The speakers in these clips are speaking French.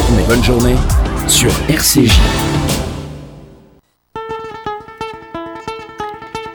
journée, bonne journée sur RCJ.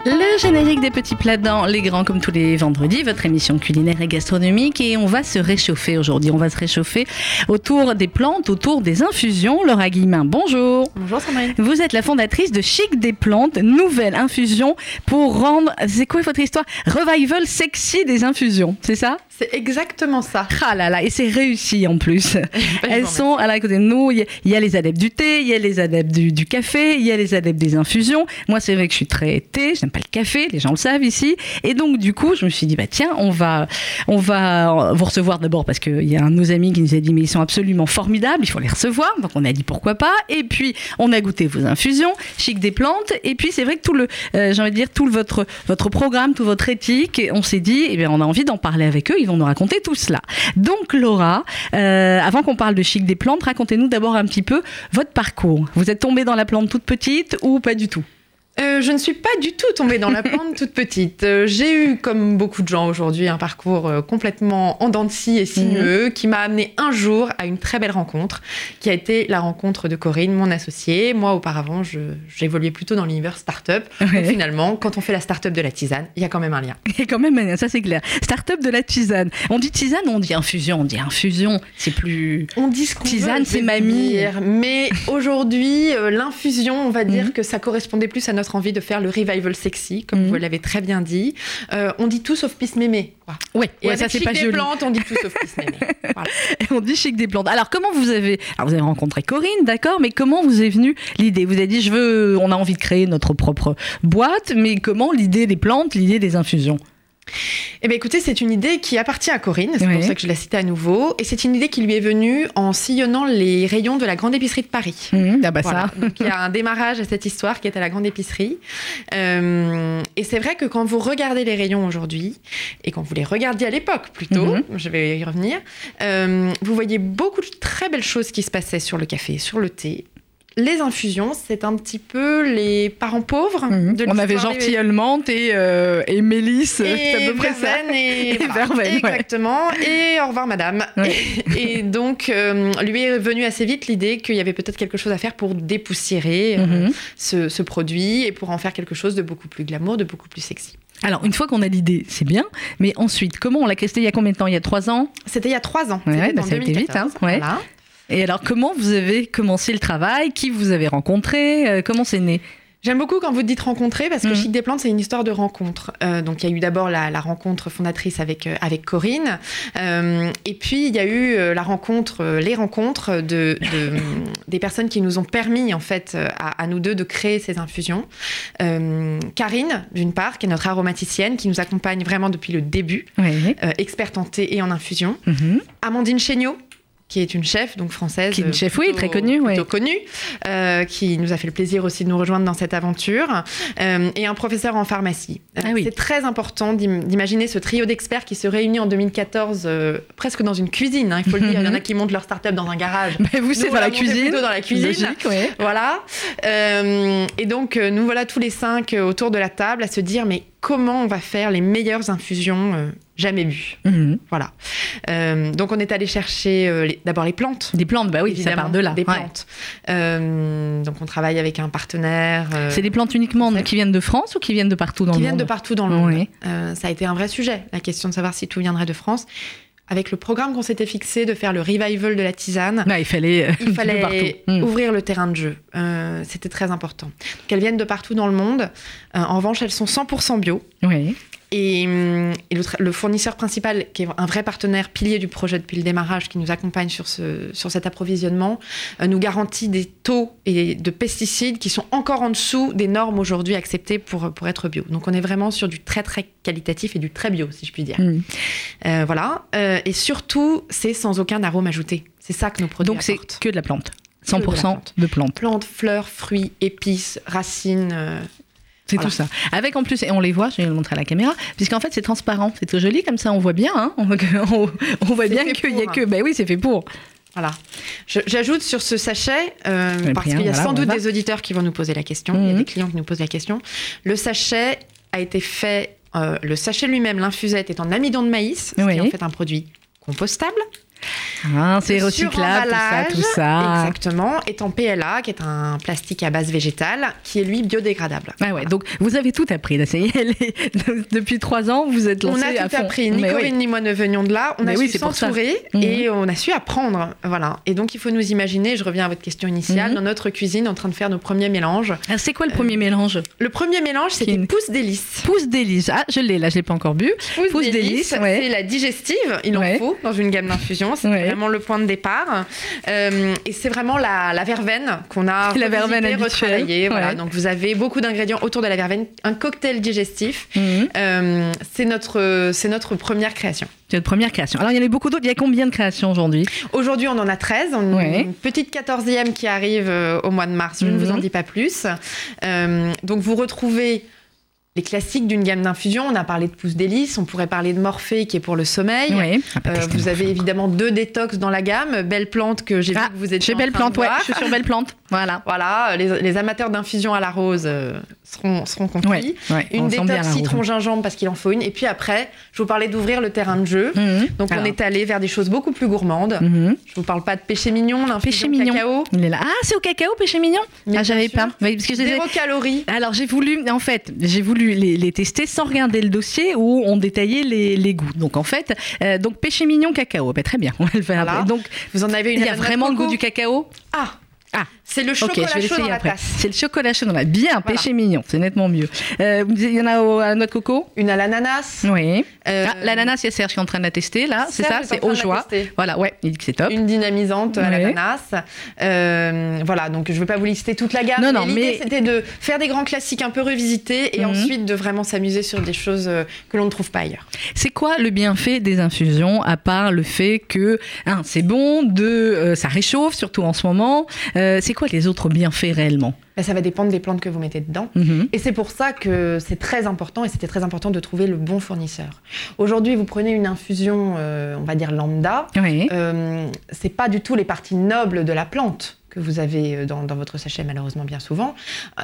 Le générique des petits plats dans les grands comme tous les vendredis, votre émission culinaire et gastronomique et on va se réchauffer aujourd'hui. On va se réchauffer autour des plantes, autour des infusions. Laura Guillemin, bonjour. Bonjour Sandrine. Vous êtes la fondatrice de Chic des plantes, nouvelle infusion pour rendre, c'est quoi votre histoire? Revival sexy des infusions, c'est ça? C'est exactement ça. Ah là là, et c'est réussi en plus. Elles sont à la côté de nous. Il y, a les adeptes du thé, il y a les adeptes du, du café, il y a les adeptes des infusions. Moi, c'est vrai que je suis très thé, j'aime pas le café, les gens le savent ici. Et donc, du coup, je me suis dit, bah tiens, on va, on va vous recevoir d'abord parce qu'il y a un de nos amis qui nous a dit, mais ils sont absolument formidables, il faut les recevoir. Donc, on a dit pourquoi pas? Et puis, on a goûté vos infusions, chic des plantes. Et puis, c'est vrai que tout le, euh, j'ai envie de dire, tout le, votre, votre programme, tout votre éthique, on s'est dit, eh bien, on a envie d'en parler avec eux, ils vont nous raconter tout cela. Donc, Laura, euh, avant qu'on parle de chic des plantes, racontez-nous d'abord un petit peu votre parcours. Vous êtes tombée dans la plante toute petite ou pas du tout? Euh, je ne suis pas du tout tombée dans la plante toute petite. Euh, j'ai eu, comme beaucoup de gens aujourd'hui, un parcours euh, complètement en dents de scie et sinueux qui m'a amené un jour à une très belle rencontre, qui a été la rencontre de Corinne, mon associée. Moi, auparavant, j'évoluais plutôt dans l'univers start-up. Ouais. Finalement, quand on fait la start-up de la tisane, il y a quand même un lien. Et quand même, ça c'est clair. Start-up de la tisane. On dit tisane on dit infusion On dit infusion, c'est plus. On dit ce qu'on Tisane, c'est mamie. dire. Mais aujourd'hui, l'infusion, on va dire Mhm. que ça correspondait plus à notre envie de faire le revival sexy, comme Mhm. vous l'avez très bien dit. Euh, on dit tout sauf pisse mémé. Et ouais, ça c'est Chic pas des joli. plantes, on dit tout sauf pisse mémé. Voilà. Et on dit chic des plantes. Alors comment vous avez, alors vous avez rencontré Corinne, d'accord, mais comment vous est venue l'idée? Vous avez dit je veux, on a envie de créer notre propre boîte, mais comment l'idée des plantes, l'idée des infusions? Eh bien, écoutez, c'est une idée qui appartient à Corinne, c'est pour ça que je la cite à nouveau. Et c'est une idée qui lui est venue en sillonnant les rayons de la grande épicerie de Paris. Mmh, Ah bah Voilà. ça. Donc, il y a un démarrage à cette histoire qui est à la grande épicerie. Euh, et c'est vrai que quand vous regardez les rayons aujourd'hui, et quand vous les regardiez à l'époque plutôt, Mhm. je vais y revenir, euh, vous voyez beaucoup de très belles choses qui se passaient sur le café, sur le thé. Les infusions, c'est un petit peu les parents pauvres. Mmh. de On avait des- tilleul et, euh, et Mélisse, c'est à peu près ça. Et, Et voilà. Verveine, ouais. exactement et au revoir madame Ouais. et, et donc euh, lui est venue assez vite l'idée qu'il y avait peut-être quelque chose à faire pour dépoussiérer euh, Mhm. ce, ce produit et pour en faire quelque chose de beaucoup plus glamour de beaucoup plus sexy Alors une fois qu'on a l'idée, c'est bien, mais ensuite comment on l'a C'était il y a combien de temps? Il y a trois ans? C'était il y a trois ans Ouais, bah, en ça a été vite, 2014. hein, ouais. Voilà. Et alors comment vous avez commencé le travail? Qui vous avez rencontré? Euh, Comment c'est né? J'aime beaucoup quand vous dites rencontrer parce que Mhm. Chic des plantes c'est une histoire de rencontre. Euh, donc il y a eu d'abord la, la rencontre fondatrice avec euh, avec Corinne, Euh, et puis il y a eu la rencontre, les rencontres de, de, des personnes qui nous ont permis en fait à, à nous deux de créer ces infusions. Karine d'une part qui est notre aromaticienne qui nous accompagne vraiment depuis le début, Oui. experte en thé et en infusion. Mhm. Amandine Chéniaud qui est une chef donc française Qui est une euh, chef, oui, très connue, ouais. plutôt connue euh, qui nous a fait le plaisir aussi de nous rejoindre dans cette aventure euh, et un professeur en pharmacie Euh, Ah oui. c'est très important d'im- d'imaginer ce trio d'experts qui se réunit en 2014 euh, presque dans une cuisine hein, il faut le dire il y en a qui montent leur start-up dans un garage Mais vous, c'est dans la cuisine dans la cuisine ouais. voilà. Et donc, nous voilà tous les cinq autour de la table à se dire, mais comment on va faire les meilleures infusions euh, jamais bues Mhm. Voilà. Euh, donc, on est allé chercher euh, d'abord les plantes. Des plantes, bah oui, évidemment, ça part de là. Des ouais. plantes. Donc, on travaille avec un partenaire. C'est des plantes uniquement qui viennent de France ou qui viennent de partout dans qui le viennent monde? de partout dans le monde. Oui. Ça a été un vrai sujet, la question de savoir si tout viendrait de France. Avec le programme qu'on s'était fixé de faire le revival de la tisane, Ouais, il fallait, euh, il de fallait partout. Mm. ouvrir le terrain de jeu. Euh, C'était très important. Donc, elles viennent de partout dans le monde. Euh, en revanche, elles sont 100% bio. Oui. Et, hum, et le, fournisseur principal, qui est un vrai partenaire pilier du projet depuis le démarrage, qui nous accompagne sur, ce, sur cet approvisionnement, euh, nous garantit des taux et de pesticides qui sont encore en dessous des normes aujourd'hui acceptées pour, pour être bio. Donc on est vraiment sur du très très qualitatif et du très bio, si je puis dire. Mm. Euh, voilà. Euh, et surtout, c'est sans aucun arôme ajouté. C'est ça que nos produits Donc c'est que de la plante. Que de la 100% plante. de plantes. Plantes, fleurs, fruits, épices, racines. C'est Voilà. tout ça. Avec en plus, et on les voit, je vais le montrer à la caméra, puisqu'en fait c'est transparent, c'est très joli, comme ça on voit bien, hein, on, voit que- on- on voit C'est bien qu'il y a que. Ben oui, c'est fait pour. Voilà. J'ajoute sur ce sachet, euh, ai parce qu'il y a voilà, sans doute des auditeurs qui vont nous poser la question, il y a Mhm. des clients qui nous posent la question. Le sachet a été fait, euh, le sachet lui-même, l'infusette est en amidon de maïs, ce qui Oui. est en fait un produit compostable. Ah, c'est recyclable, tout ça, tout ça. Exactement, est en PLA, qui est un plastique à base végétale, qui est lui biodégradable. Ah ouais, donc vous avez tout appris. Là, Depuis trois ans, vous êtes lancé On a tout appris. Ni Corinne ni moi ne venions de là. On a su s'entourer Mhm. et on a su apprendre. Voilà. Et donc il faut nous imaginer, je reviens à votre question initiale, Mhm. dans notre cuisine en train de faire nos premiers mélanges. Alors, c'est quoi le premier mélange? Le premier mélange, c'était Qui- pousse délice. Pousse délice. Ah, je l'ai là, je l'ai pas encore bu. Pousse, Pousse ouais. c'est la digestive, il Ouais. en faut dans une gamme d'infusion, c'est Ouais. vraiment le point de départ. Euh, et c'est vraiment la, la verveine qu'on a La verveine retravaillée, voilà. ouais. Donc vous avez beaucoup d'ingrédients autour de la verveine, un cocktail digestif. Mhm. Euh, c'est notre, c'est notre première création. C'est votre première création. Alors, il y en a beaucoup d'autres. Il y a combien de créations aujourd'hui? Aujourd'hui, on en a 13. On a Ouais. une petite 14e qui arrive euh, au mois de mars. Je ne vous en Mhm. dis pas plus. Euh, donc, vous retrouvez les classiques d'une gamme d'infusion. On a parlé de pousse délice. On pourrait parler de Morphée qui est pour le sommeil. Oui. Euh, vous avez évidemment deux détox dans la gamme. Belle plante que j'ai Ah, vu que vous êtes Chez Belle Plante, ouais. Je suis sur Belle Plante. Voilà. Voilà, les, les amateurs d'infusion à la rose euh, seront, seront conquis. Ouais, ouais, Une détox citron-gingembre parce qu'il en faut une. Et puis après, je vous parlais d'ouvrir le terrain de jeu. Mhm. Donc on est allé vers des choses beaucoup plus gourmandes. Mhm. Je vous parle pas de péché mignon, Péché l'infusion mignon. cacao. Il est là. Ah, c'est au cacao, péché mignon? Mais Ah, j'avais pas. Oui, parce que Zéro calories. Alors j'ai voulu, en fait, j'ai voulu les, les tester sans regarder le dossier où on détaillait les, les goûts. Donc en fait, euh, donc péché mignon cacao, Ben, très bien, on va le faire Voilà. Donc Vous en avez une il y a vraiment le goût du cacao? Ah, Ah. C'est le chocolat vais chaud dans la après. tasse. C'est le chocolat chaud dans la. Bien, Voilà. péché mignon, c'est nettement mieux. Euh, il y en a au, à la noix de coco. Une à l'ananas. Oui. Euh, Ah, l'ananas, il y a Serge qui est en train de la tester là. C'est ça, est c'est au joie. Voilà, ouais, il dit que c'est top. Une dynamisante à l'ananas. Euh, voilà, donc je ne vais pas vous lister toute la gamme. Non, non, l'idée, mais- c'était de faire des grands classiques un peu revisités et Mhm. ensuite de vraiment s'amuser sur des choses que l'on ne trouve pas ailleurs. C'est quoi le bienfait des infusions à part le fait que un, c'est bon, deux, ça réchauffe surtout en ce moment. C'est quoi les autres bienfaits réellement Ben, ça va dépendre des plantes que vous mettez dedans. Mhm. Et c'est pour ça que c'est très important, et c'était très important de trouver le bon fournisseur. Aujourd'hui, vous prenez une infusion, euh, on va dire lambda, Oui. euh, c'est pas du tout les parties nobles de la plante que vous avez euh, dans, dans votre sachet, malheureusement, bien souvent.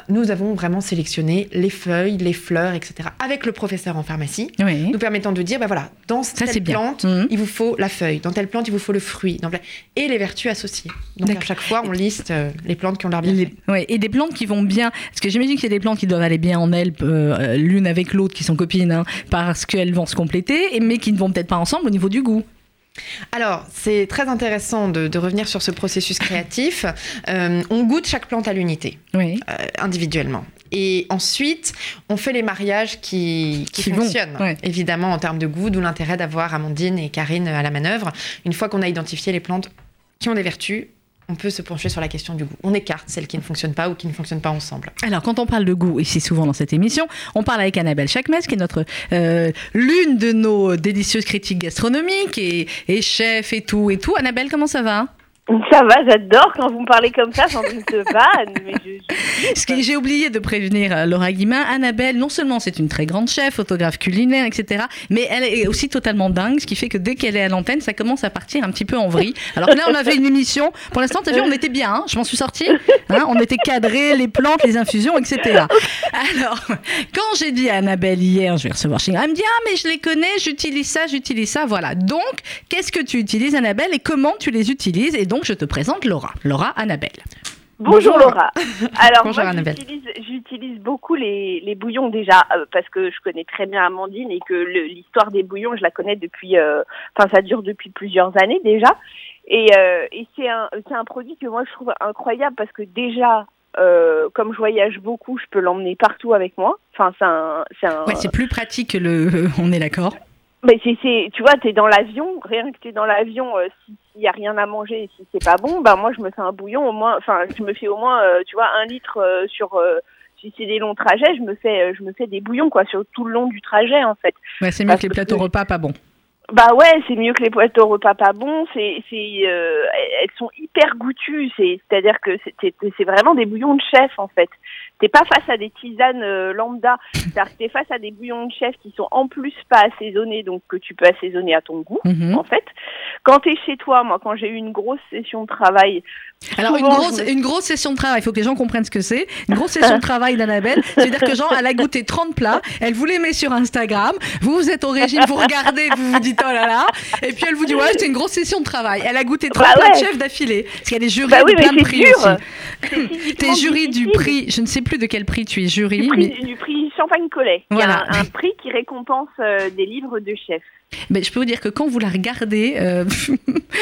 Nous avons vraiment sélectionné les feuilles, les fleurs, etc., avec le professeur en pharmacie, Oui. nous permettant de dire, ben voilà, dans Ça, telle plante, Mhm. il vous faut la feuille, dans telle plante, il vous faut le fruit, dans et les vertus associées. Donc à chaque fois, on liste euh, les plantes qui ont l'air bien. Les- ouais, et des plantes qui vont bien, parce que j'imagine qu'il y a des plantes qui doivent aller bien en elles, euh, l'une avec l'autre, qui sont copines, hein, parce qu'elles vont se compléter, mais qui ne vont peut-être pas ensemble au niveau du goût. Alors, c'est très intéressant de, de revenir sur ce processus créatif. Euh, on goûte chaque plante à l'unité, Oui. euh, individuellement. Et ensuite, on fait les mariages qui, qui Qui vont, fonctionnent, ouais. évidemment, en termes de goût, d'où l'intérêt d'avoir Amandine et Karine à la manœuvre. Une fois qu'on a identifié les plantes qui ont des vertus, on peut se pencher sur la question du goût. On écarte celles qui ne fonctionnent pas ou qui ne fonctionnent pas ensemble. Alors, quand on parle de goût, ici souvent dans cette émission, on parle avec Annabelle Chakmes, qui est notre euh, l'une de nos délicieuses critiques gastronomiques et, et chef et tout et tout. Annabelle, comment ça va? Ça va, j'adore quand vous me parlez comme ça, j'en doute pas. Je, Ce que j'ai oublié de prévenir euh, Laura Guimin, Annabelle, non seulement c'est une très grande chef, photographe culinaire, etc., mais elle est aussi totalement dingue, ce qui fait que dès qu'elle est à l'antenne, ça commence à partir un petit peu en vrille. Alors là, on avait une émission, pour l'instant, t'as vu, on était bien, hein, je m'en suis sortie, hein, on était cadrés, les plantes, les infusions, etc. Alors, quand j'ai dit à Annabelle hier, je vais recevoir chez elle me dit, ah, mais je les connais, j'utilise ça, j'utilise ça, voilà. Donc, qu'est-ce que tu utilises, Annabelle, et comment tu les utilises? Et donc, je te présente Laura. Laura, Annabelle. Bonjour, Bonjour. Laura. Alors Bonjour, moi Annabelle. j'utilise, j'utilise beaucoup les, les bouillons déjà euh, parce que je connais très bien Amandine et que le- l'histoire des bouillons je la connais depuis, euh, enfin ça dure depuis plusieurs années déjà. Et, euh, et c'est un, c'est un produit que moi je trouve incroyable parce que déjà euh, comme je voyage beaucoup, je peux l'emmener partout avec moi. Enfin c'est un, c'est un, Ouais, c'est plus pratique que le. On est d'accord. Mais c'est, tu vois, t'es dans l'avion, rien que t'es dans l'avion, euh, si- s'il y a rien à manger, et si c'est pas bon, bah moi je me fais un bouillon au moins, enfin je me fais au moins, euh, tu vois, un litre euh, sur, si c'est des longs trajets, je me fais, je me fais des bouillons quoi, sur tout le long du trajet en fait. Ouais, c'est mieux Parce que les que- plateaux repas pas bons. Bah ouais, c'est mieux que les au repas pas bons. C'est, c'est, elles sont hyper goûtues. C'est, c'est-à-dire que c'est- c'est vraiment des bouillons de chef en fait. T'es pas face à des tisanes euh, lambda. C'est-à-dire que t'es face à des bouillons de chef qui sont en plus pas assaisonnés, donc que tu peux assaisonner à ton goût Mhm. en fait. Quand t'es chez toi, moi, quand j'ai eu une grosse session de travail, Alors, une grosse, me- une grosse session de travail, il faut que les gens comprennent ce que c'est. Une grosse session de travail d'Annabelle, c'est-à-dire que Jean, elle a goûté 30 plats, elle vous les met sur Instagram, vous, vous êtes au régime, vous regardez, vous vous dites, oh là là. Et puis elle vous dit, ouais, c'était une grosse session de travail. Elle a goûté Bah trois plats de chefs d'affilée. Parce qu'elle est jury Bah oui, de mais plein de c'est prix dur. aussi. T'es jury du prix, je ne sais plus de quel prix tu es jury, Du mais, prix, du prix Champagne Collet, Voilà. un, un prix qui récompense euh, des livres de chefs. mais je peux vous dire que quand vous la regardez euh,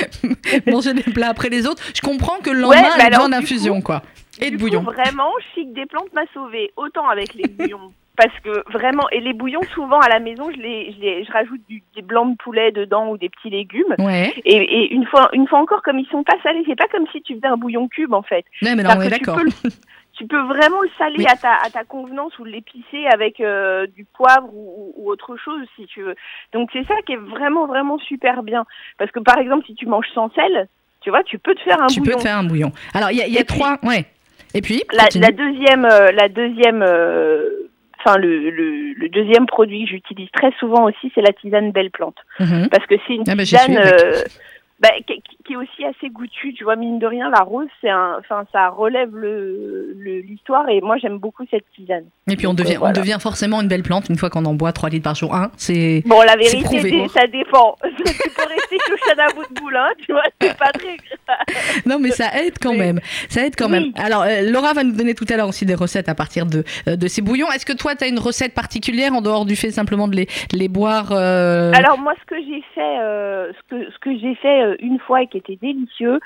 manger des plats après les autres, je comprends que le Ouais, lendemain, bah elle alors, d'infusion, coup- quoi. Et de bouillon. Coup, vraiment, Chic des plantes m'a sauvé autant avec les bouillons. Parce que vraiment, et les bouillons, souvent à la maison, je, les, je, les- je rajoute du- des blancs de poulet dedans ou des petits légumes. Ouais. Et, et une, fois, une fois encore, comme ils sont pas salés, c'est pas comme si tu faisais un bouillon cube en fait. Ouais, mais non, on est d'accord. peux Tu peux vraiment le saler Oui. à, ta, à ta convenance ou l'épicer avec euh, du poivre ou, ou autre chose si tu veux. Donc c'est ça qui est vraiment vraiment super bien. Parce que par exemple si tu manges sans sel, tu vois, tu peux te faire un Tu peux bouillon. te faire un bouillon. Alors, il y a, il y a Et puis- trois. Ouais. Et puis, La, continue. la deuxième, euh, la deuxième, euh, enfin le, le, le deuxième produit que j'utilise très souvent aussi, c'est la tisane belle plante, Mhm. parce que c'est une Ah bah, j'y tisane bah, qui, qui est aussi assez goûtue. Tu vois, mine de rien, la rose, c'est un, enfin ça relève le le- l'histoire et moi j'aime beaucoup cette tisane. Et puis, on devient, euh, voilà. on devient forcément une belle plante une fois qu'on en boit 3 litres par jour. Un, c'est. Bon, la vérité, ça dépend. tu peux rester chauchade à bout de boule, hein, tu vois, c'est pas très grave. Non, mais ça aide quand même. Ça aide quand Oui. même. Alors, euh, Laura va nous donner tout à l'heure aussi des recettes à partir de, euh, de ces bouillons. Est-ce que toi, tu as une recette particulière en dehors du fait simplement de les, de les boire euh, Alors moi, ce que j'ai fait, ce que ce que j'ai fait une fois et qui était délicieux,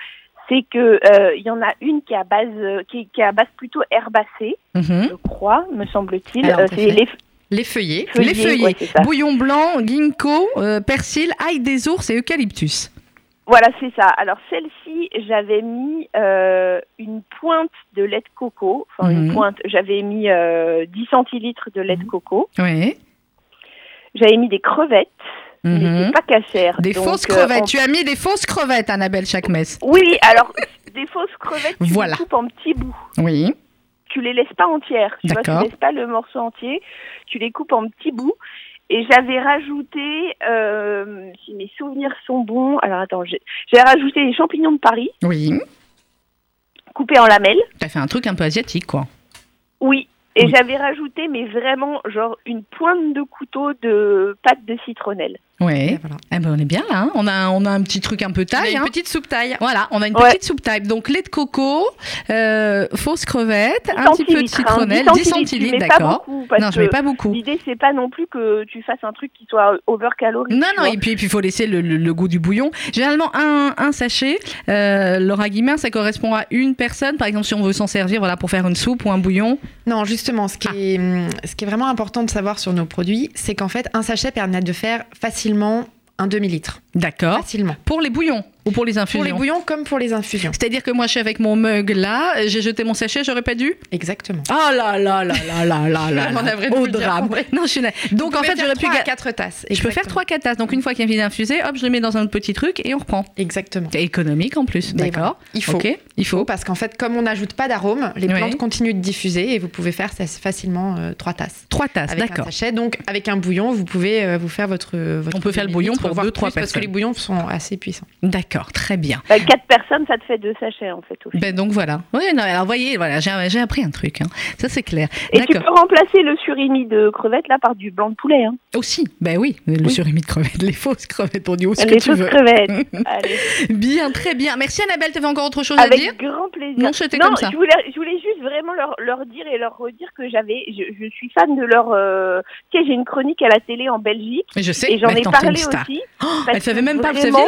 c'est que euh, il y en a une qui est à base euh, qui, qui est à base plutôt herbacée, mhm. je crois, me semble-t-il. Euh, c'est les Les feuillets. feuillets, Les feuillets. ouais. Bouillon blanc, ginkgo, euh, persil, ail des ours et eucalyptus. Voilà, c'est ça. Alors celle-ci, j'avais mis euh, une pointe de lait de coco, enfin Mhm. une pointe. J'avais mis euh, 10 centilitres de lait de coco. Oui. J'avais mis des crevettes, mais Mhm. c'est pas cachère. Des Donc, fausses euh, crevettes. on- Tu as mis des fausses crevettes, Annabelle Chakmes. Oui, alors des fausses crevettes, tu Voilà. les coupes en petits bouts. Oui. tu les laisses pas entières. Tu vois, tu laisses pas le morceau entier. Tu les coupes en petits bouts. Et j'avais rajouté, euh, si mes souvenirs sont bons, alors attends, j'ai j'ai rajouté des champignons de Paris Oui. coupés en lamelles. Tu as fait un truc un peu asiatique, quoi. Oui. Et Oui. j'avais rajouté, mais vraiment, genre une pointe de couteau de pâte de citronnelle. Ouais. Voilà. Eh ben, on est bien là. hein. On, a, on a un petit truc un peu On a taille. une hein. petite soupe taille. Voilà, on a une Ouais. petite soupe type. Donc lait de coco, euh, fausse crevette, 10 un petit peu de hein, citronnelle, 10 tu centilitres, mets pas d'accord. Non, je mets pas beaucoup. L'idée, c'est pas non plus que tu fasses un truc qui soit overcalorique. Non, non, vois. et puis il faut laisser le, le- le goût du bouillon. Généralement, un, un sachet, euh, Laura Guimin, ça correspond à une personne. Par exemple, si on veut s'en servir voilà, pour faire une soupe ou un bouillon. Non, justement, ce qui, Ah. est, ce qui est vraiment important de savoir sur nos produits, c'est qu'en fait, un sachet permet de faire facilement un demi-litre. D'accord. Facilement. Pour les bouillons ou pour les infusions Pour les bouillons comme pour les infusions. C'est-à-dire que moi, je suis avec mon mug là, j'ai jeté mon sachet, j'aurais pas dû? Exactement. Oh là là là là là là là là. Au drame. Non, je suis là. Donc en fait, j'aurais pu... à ga- 4 tasses. Je peux faire Exactement. 3-4 tasses. Donc une fois qu'il vient d'infuser, hop, je le mets dans un petit truc et on reprend. Exactement. C'est économique en plus, d'accord il faut. Il faut. Parce qu'en fait, comme on n'ajoute pas d'arôme, les Oui. plantes continuent de diffuser et vous pouvez faire facilement 3 tasses. 3 tasses, d'accord. sachet, donc avec un bouillon, vous pouvez euh, vous faire votre. votre On peut faire le bouillon pour voire deux, trois plus, Parce que personnes. les bouillons sont assez puissants. D'accord, très bien. Bah, quatre personnes, ça te fait deux sachets en fait. Aussi. Ben donc voilà. Oui, non, alors vous voyez, voilà, j'ai appris un truc. hein. Ça c'est clair. Et tu peux remplacer le surimi de crevettes là par du blanc de poulet. Hein. Aussi, ben oui, le Oui. surimi de crevettes, les fausses crevettes, on dit où ce que Les tu fausses veux. crevettes. Allez. Bien, très bien. Merci Annabelle, tu avais encore autre chose à Avec dire? grand plaisir. Non, c'était comme ça. Je voulais, je voulais juste vraiment leur, leur dire et leur redire que j'avais, je, je suis fan de leur. Euh, tu sais, j'ai une chronique à la télé en Belgique Mais je sais, et j'en ai maintenant, t'es parlé aussi. Oh, elle savait même pas, vous saviez Laura?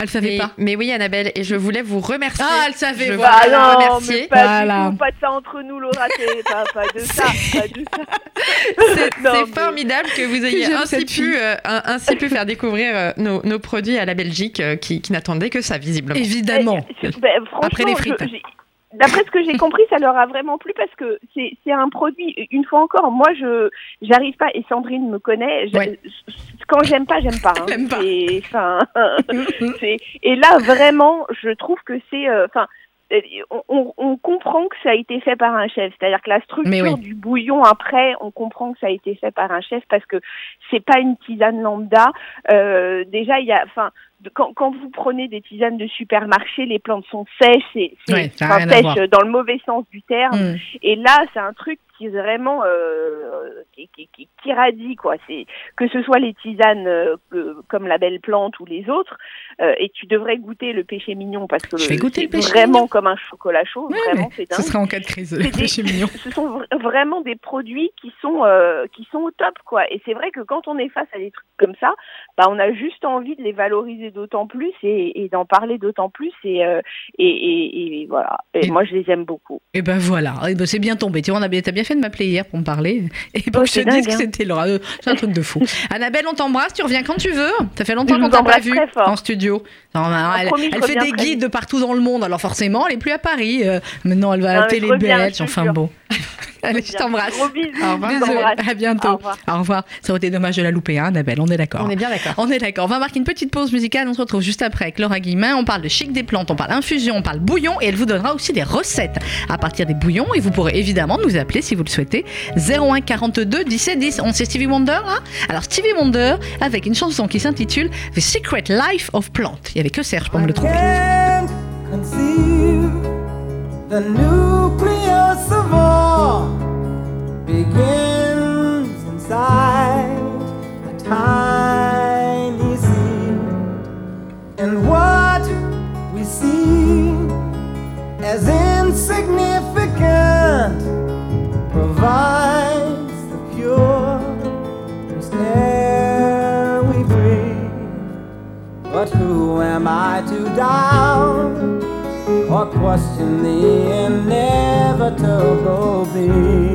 Elle savait Mais, pas. mais oui, Annabelle, et je voulais vous remercier. Ah, elle savait, Je voilà. voulais Bah vous non, remercier. mais pas Voilà. du tout, pas de ça entre nous, Laura, c'est pas, pas de ça. C'est mais- formidable que vous ayez ainsi pu, euh, ainsi pu faire découvrir euh, nos, nos produits à la Belgique euh, qui, qui n'attendaient que ça, visiblement. Évidemment. Eh, c'est- ben, Après les frites. je- D'après ce que j'ai compris, ça leur a vraiment plu parce que c'est c'est un produit. Une fois encore, moi, je j'arrive pas et Sandrine me connaît. je- Ouais. Quand j'aime pas, j'aime pas. hein. Elle aime pas. C'est- et là, vraiment, je trouve que c'est. euh, Enfin, euh, on, on- comprend que ça a été fait par un chef. C'est-à-dire que la structure oui. du bouillon après, on comprend que ça a été fait par un chef parce que c'est pas une tisane lambda. Euh, déjà, il y a, enfin, quand, quand, vous prenez des tisanes de supermarché, les plantes sont sèches, ça a enfin, sèches dans le mauvais sens du terme. Mm. Et là, c'est un truc qui est vraiment euh, qui, qui, qui, qui radie quoi. C'est que ce soit les tisanes euh, que- comme la belle plante ou les autres. euh, et tu devrais goûter le péché mignon parce que Je vais goûter le péché vraiment mignon. comme un chocolat chaud. Vraiment, c'est ce dingue. sera en cas de crise, le péché mignon. Ce sont vra- vraiment des produits qui sont euh, qui sont au top quoi. Et c'est vrai que quand on est face à des trucs comme ça, bah on a juste envie de les valoriser d'autant plus et, et d'en parler d'autant plus et, euh, et, voilà. Et, moi je les aime beaucoup. Et ben voilà, Eh ben, c'est bien tombé. Tu vois, on a bien, t'as bien fait de m'appeler hier pour me parler. Et pour Oh, que je te dise que hein. c'était Laura. Euh, C'est un truc de fou. Annabelle, on t'embrasse, tu reviens quand tu veux. Ça fait longtemps qu'on t'a pas vu en studio. Non, elle promis, je elle fait des guides de partout dans le monde, alors forcément, elle est plus à Paris. Euh, maintenant, elle va à la télé belge. Enfin bon. Allez, je t'embrasse. Gros bisous. Au revoir. Bisous. À bientôt. Au revoir. Au revoir. Ça aurait été dommage de la louper, hein, Annabelle. On est d'accord. On est bien d'accord. On est d'accord. On va marquer une petite pause musicale. On se retrouve juste après avec Laura Guillemin. On parle de chic des plantes, on parle infusion, on parle bouillon et elle vous donnera aussi des recettes à partir des bouillons. Et vous pourrez évidemment nous appeler si vous le souhaitez. 01 42 17 10. On sait Stevie Wonder là Alors Stevie Wonder avec une chanson qui s'intitule The Secret Life of Plant. Il y avait que Serge pour me le trouver. The nucleus of all begins inside a tiny seed. And what we see as insignificant provides the pure air we breathe. But who am I to doubt or question the inevitable be?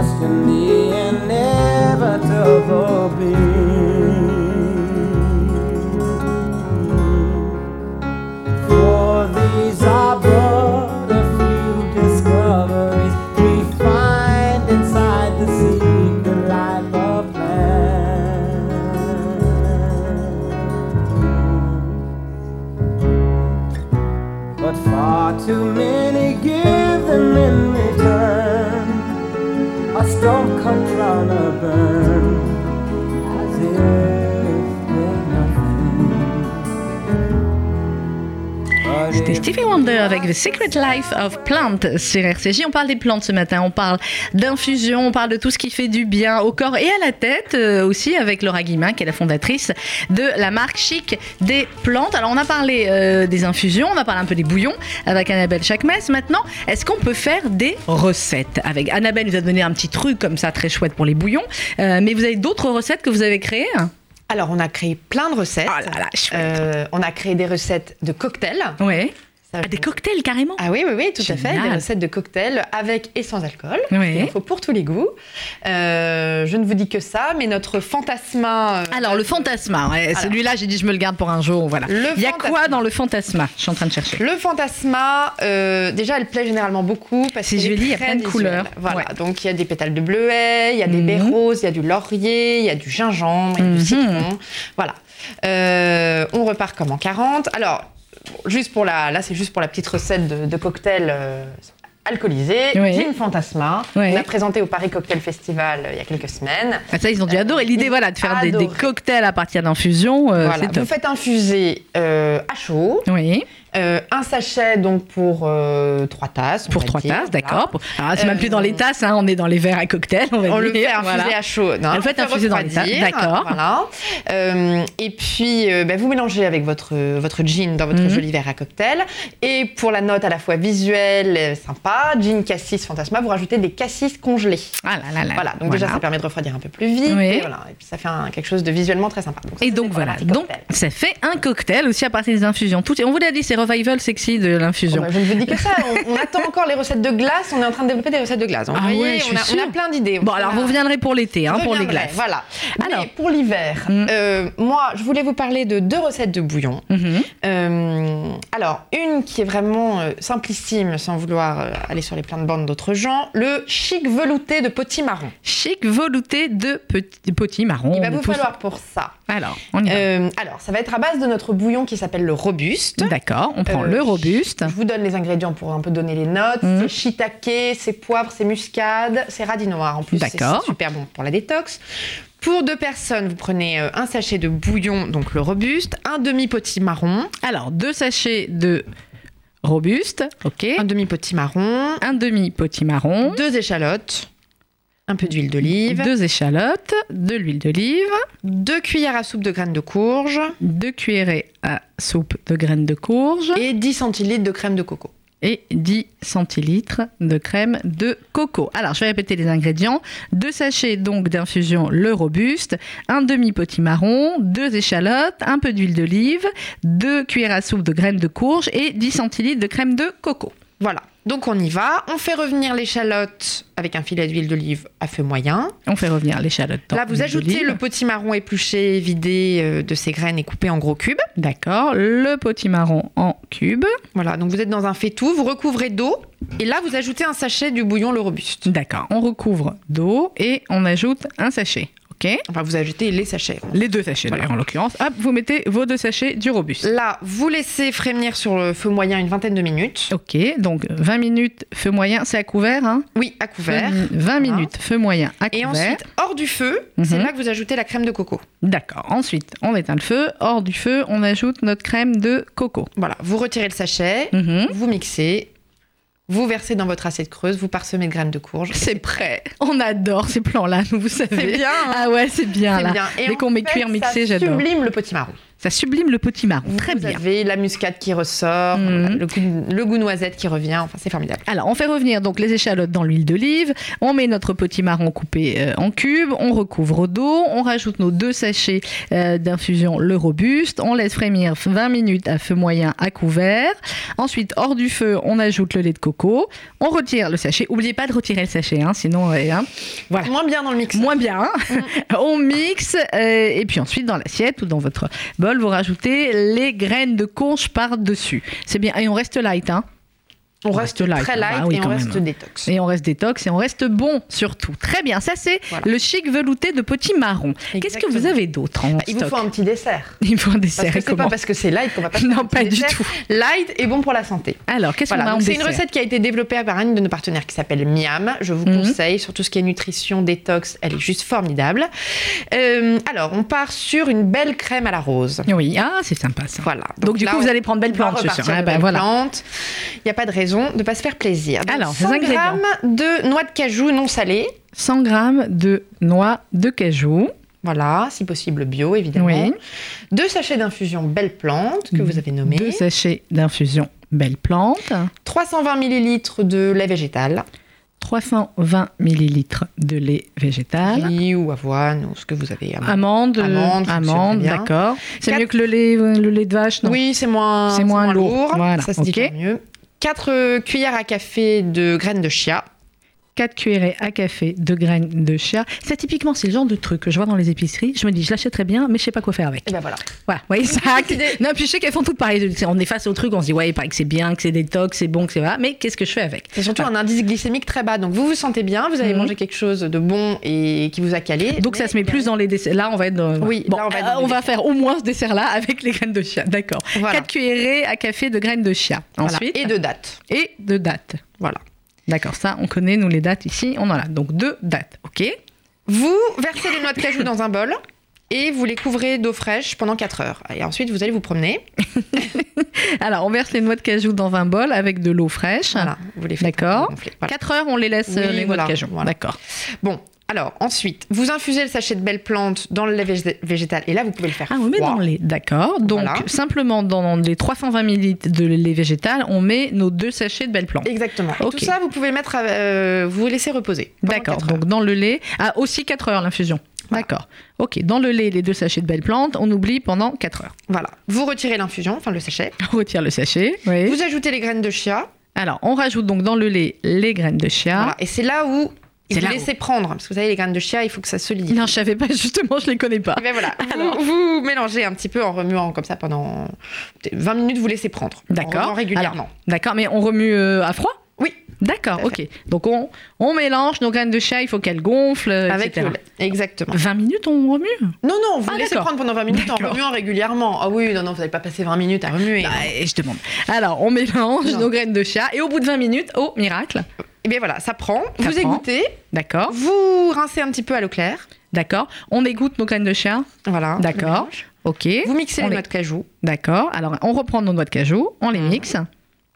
Or question the Wonder avec The Secret Life of Plant sur RCJ. On parle des plantes ce matin, on parle d'infusion, on parle de tout ce qui fait du bien au corps et à la tête euh, aussi avec Laura Guillemin qui est la fondatrice de la marque Chic des plantes. Alors on a parlé euh, des infusions, on a parlé un peu des bouillons avec Annabelle Chakmes. Maintenant, est-ce qu'on peut faire des recettes avec Annabelle? Nous a donné un petit truc comme ça très chouette pour les bouillons, Euh, mais vous avez d'autres recettes que vous avez créées? Alors, on a créé plein de recettes. Ah là là. Euh, on a créé des recettes de cocktails. Ouais. Ça- Ah, des cocktails carrément. Ah oui, oui, oui, tout à fait. Des recettes de cocktails avec et sans alcool. Oui. Il en faut pour tous les goûts. Euh, je ne vous dis que ça, mais notre fantasma. euh, Alors le fantasma, ouais, celui-là j'ai dit je me le garde pour un jour, voilà. Le Il y a fantasma. quoi dans le fantasma? Je suis en train de chercher. Le fantasma, euh, déjà, elle plaît généralement beaucoup parce C'est qu'elle est joli, il y a plein de couleurs. Voilà, Ouais. donc il y a des pétales de bleuet, il y a des baies Mhm. roses, il y a du laurier, il y a du gingembre, il y a Mhm. du citron. Voilà. On repart comme en 40. Alors, juste pour la, là, c'est juste pour la petite recette de, de cocktail euh, alcoolisé. Oui. Gin Fantasma. Oui. On a présenté au Paris Cocktail Festival euh, il y a quelques semaines. Ah, ça ils ont dû adorer l'idée voilà de faire des, cocktails à partir d'infusion, euh, voilà. Vous faites infuser euh, à chaud. Oui. Euh, un sachet donc pour euh, trois tasses. Pour trois dire, tasses, voilà. d'accord. Alors, c'est même plus dans les Euh, tasses, hein, on est dans les verres à cocktail, on va On le fait infuser voilà. à chaud. Non, On le fait infuser dans les tasses, d'accord. Voilà. Euh, et puis, euh, bah, vous mélangez avec votre, votre gin dans votre Mhm. joli verre à cocktail. Et pour la note à la fois visuelle, euh, sympa, gin cassis fantasma, vous rajoutez des cassis congelés. Ah là là là. Voilà, donc déjà ça permet de refroidir un peu plus vite. Oui. Et, voilà, et puis ça fait un- quelque chose de visuellement très sympa. ça, Et donc voilà, donc ça fait un cocktail aussi à partir des infusions. Tout, on vous l'a dit, c'est revival sexy de l'infusion. Bah, je ne vous dis que ça, on, on attend encore les recettes de glace, on est en train de développer des recettes de glace. Donc, Ah voyez, ouais, on, a, on plein d'idées. Bon alors vous reviendrez pour l'été, hein, pour les glaces. Voilà. Alors. Mais pour l'hiver, Mm. euh, moi, je voulais vous parler de deux recettes de bouillon. Mhm. Euh, alors, une qui est vraiment euh, simplissime, sans vouloir aller sur les plates de bandes d'autres gens, le chic velouté de potimarron. Chic velouté de petits potis marron. Il va vous falloir pour ça. Alors, on y va. Euh, alors, ça va être à base de notre bouillon qui s'appelle le robuste. D'accord, on prend euh, le robuste. Je vous donne les ingrédients pour un peu donner les notes. Mhm. C'est shiitake, c'est poivre, c'est muscade, c'est radis noir. En plus, c'est D'accord. c'est super bon pour la détox. Pour deux personnes, vous prenez euh, un sachet de bouillon, donc le robuste, un demi potimarron, Alors, deux sachets de robuste, ok. un demi potimarron, Un demi potimarron, deux échalotes, un peu d'huile d'olive, deux échalotes, de l'huile d'olive, deux cuillères à soupe de graines de courge deux cuillerées à soupe de graines de courge et 10 centilitres de crème de coco. et 10 centilitres de crème de coco. Alors, je vais répéter les ingrédients. Deux sachets donc d'infusion le robuste, un demi potimarron, deux échalotes, un peu d'huile d'olive, deux cuillères à soupe de graines de courge et 10 centilitres de crème de coco. Voilà. Donc on y va. On fait revenir l'échalote avec un filet d'huile d'olive à feu moyen. On fait revenir l'échalote. Là, vous ajoutez le potimarron épluché, vidé euh, de ses graines et coupé en gros cubes. D'accord, le potimarron en cubes. Voilà, donc vous êtes dans un faitout, vous recouvrez d'eau et là vous ajoutez un sachet du bouillon le robuste. D'accord, on recouvre d'eau et on ajoute un sachet. Ok Enfin, vous ajoutez les sachets. Les deux sachets Voilà. d'ailleurs en l'occurrence. Hop, vous mettez vos deux sachets du robuste. Là, vous laissez frémir sur le feu moyen une vingtaine de minutes. Ok, donc 20 minutes feu moyen, c'est à couvert, hein? Oui, à couvert. 20 minutes feu moyen à Et couvert. ensuite, hors du feu, c'est Mhm. là que vous ajoutez la crème de coco. D'accord. Ensuite, on éteint le feu. Hors du feu, on ajoute notre crème de coco. Voilà, vous retirez le sachet, Mhm. vous mixez, vous versez dans votre assiette creuse, vous parsemez de graines de courge. C'est prêt. On adore ces plans-là, vous savez. C'est bien, hein Ah ouais, c'est bien là. bien. Et Dès qu'on met fait, cuir mixé, ça j'adore. sublime le potimarron. Ça sublime le potimarron. Très vous bien. avez la muscade qui ressort, Mhm. le, goût, le goût noisette qui revient, enfin c'est formidable. Alors, on fait revenir donc les échalotes dans l'huile d'olive. On met notre potimarron coupé euh, en cubes. On recouvre d'eau. On rajoute nos deux sachets euh, d'infusion le robuste. On laisse frémir 20 minutes à feu moyen à couvert. Ensuite, hors du feu, on ajoute le lait de coco. On retire le sachet. Oubliez pas de retirer le sachet, hein, sinon, ouais, hein. voilà. Moins bien dans le mix. Moins bien. hein. on mixe euh, et puis ensuite dans l'assiette ou dans votre bol, vous rajoutez les graines de courge par-dessus. C'est bien. Et on reste light, hein. On On reste reste light, très hein. light Bah oui, et on reste même. détox. Et on reste détox et on reste bon surtout. Très bien, ça c'est Voilà. le chic velouté de potimarron. Qu'est-ce que vous avez d'autre en Bah, Il vous faut un petit dessert. Il faut un Parce dessert. que c'est pas parce que c'est light qu'on va pas faire Non, un petit pas du tout. Light et bon pour la santé. Alors, qu'est-ce Voilà, qu'on a en c'est une recette qui a été développée par une de nos partenaires qui s'appelle Miam. Je vous Mhm. conseille sur tout ce qui est nutrition, détox, elle est juste formidable. Euh, alors, on part sur une belle crème à la rose. Oui, ah, c'est sympa ça. Voilà. Donc, du là, coup, on vous allez prendre belle plante, je suis repartir sûre. Ah, plantes. Il n'y a pas de raison de ne pas se faire plaisir. Donc, Alors, les 100 ingrédients. grammes de noix de cajou non salées. 100 grammes de noix de cajou. Voilà, si possible bio, évidemment. Oui. Deux sachets d'infusion belle plante que vous avez nommé. Deux sachets d'infusion belle plante. 320 millilitres de lait végétal. 320 millilitres de lait végétal. riz ou avoine ou ce que vous avez. Amande, euh, Amande, amande, d'accord. C'est Quatre- mieux que le lait, euh, le lait de vache, non? Oui, c'est moins, C'est moins lourd. Voilà, Ça se dit mieux. 4 cuillères à café de graines de chia. 4 cuillerées à café de graines de chia. Ça, typiquement, c'est le genre de truc que je vois dans les épiceries. Je me dis, je l'achèterais bien, mais je sais pas quoi faire avec. Et ben voilà. Voilà, oui, ça. Non, puis je sais qu'elles font toutes pareil. On est face au truc, on se dit, ouais, il paraît que c'est bien, que c'est détox, c'est bon, que c'est voilà. Mais qu'est-ce que je fais avec? C'est surtout un indice glycémique très bas. Donc vous vous sentez bien, vous avez Mhm. mangé quelque chose de bon et qui vous a calé. Donc ça se met plus dans les desserts. Là, on va être dans. Oui, Bon, là, on va dans euh, on va faire au moins ce dessert-là avec les graines de chia. D'accord. Voilà. 4 cuillerées à café de graines de chia. Voilà. Ensuite. Et de dattes. et de dattes. Voilà. D'accord, ça, on connaît, nous, les dates ici, on en a. Donc deux dates, ok Vous versez les noix de cajou dans un bol. et vous les couvrez d'eau fraîche pendant 4 heures. Et ensuite, vous allez vous promener. Alors, on verse les noix de cajou dans un bol avec de l'eau fraîche. Voilà, vous les faites D'accord. Voilà. 4 heures, on les laisse euh, Oui, les noix voilà, de cajou. voilà. D'accord. Bon, alors ensuite, vous infusez le sachet de belles plantes dans le lait végé- végétal. Et là, vous pouvez le faire Ah, on met dans le lait. D'accord. Donc, Voilà. simplement dans les 320 ml de lait végétal, on met nos deux sachets de belles plantes. Exactement. Et Ok. tout ça, vous pouvez le mettre, à- euh, vous laisser reposer. D'accord. Donc, dans le lait. Ah, aussi 4 heures l'infusion. Voilà. D'accord. Ok. Dans le lait, les deux sachets de belles plantes, on oublie pendant 4 heures. Voilà. Vous retirez l'infusion, enfin le sachet. On retire le sachet. Oui. Vous ajoutez les graines de chia. Alors, on rajoute donc dans le lait les graines de chia. Voilà. Et c'est là où vous où- laissez prendre. Parce que vous savez, les graines de chia, il faut que ça solidifie. Non, je savais pas, justement, je les connais pas. Et ben voilà, Alors. vous, vous mélangez un petit peu en remuant comme ça pendant 20 minutes, vous laissez prendre. En D'accord. régulièrement. D'accord, mais on remue euh, à froid? Oui. D'accord, ok. Donc on, on mélange nos graines de chia, il faut qu'elles gonflent, Avec etc. le. Exactement. 20 minutes, on remue? Non, non, vous Ah, laissez prendre pendant 20 minutes en remuant régulièrement. Ah oui, non, non, vous n'allez pas passer 20 minutes à remuer. Ah, et je demande. Alors, on mélange Non. nos graines de chia et au bout de 20 minutes, oh, miracle. Et bien voilà, ça prend, Ça vous prend. égouttez, D'accord, vous rincez un petit peu à l'eau claire. d'accord. On égoutte nos graines de chia. Voilà. D'accord. Ok. Vous mixez On les noix de cajou. D'accord. Alors, on reprend nos noix de cajou, on les Mhm. mixe.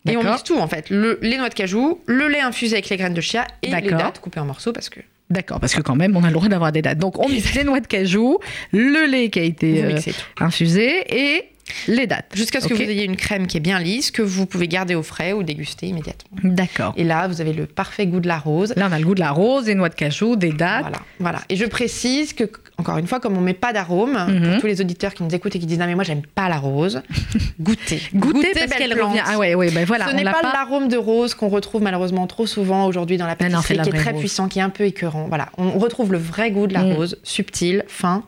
Et on mixe tout en fait. Le- les noix de cajou, le lait infusé avec les graines de chia et les dattes coupées en morceaux parce que D'accord, parce que quand même, on a le droit d'avoir des dates. Donc, on mixe les noix de cajou, le lait qui a été euh, infusé et les dates. Jusqu'à ce que vous ayez une crème qui est bien lisse, que vous pouvez garder au frais ou déguster immédiatement. D'accord. Et là, vous avez le parfait goût de la rose. Là, on a le goût de la rose, des noix de cajou, des dates. Voilà, voilà. Et je précise que, encore une fois, comme on met pas d'arôme, Mhm. pour tous les auditeurs qui nous écoutent et qui disent non mais moi j'aime pas la rose, goûtez, Goûter parce qu'elle revient. Ah ouais, ouais, ben voilà, Ce n'est pas, pas. l'arôme de rose qu'on retrouve malheureusement trop souvent aujourd'hui dans la Non, non, pâtisserie, la qui est très rose. puissant, qui est un peu écœurant. Voilà, on retrouve le vrai goût de la Mm. rose, subtil, fin.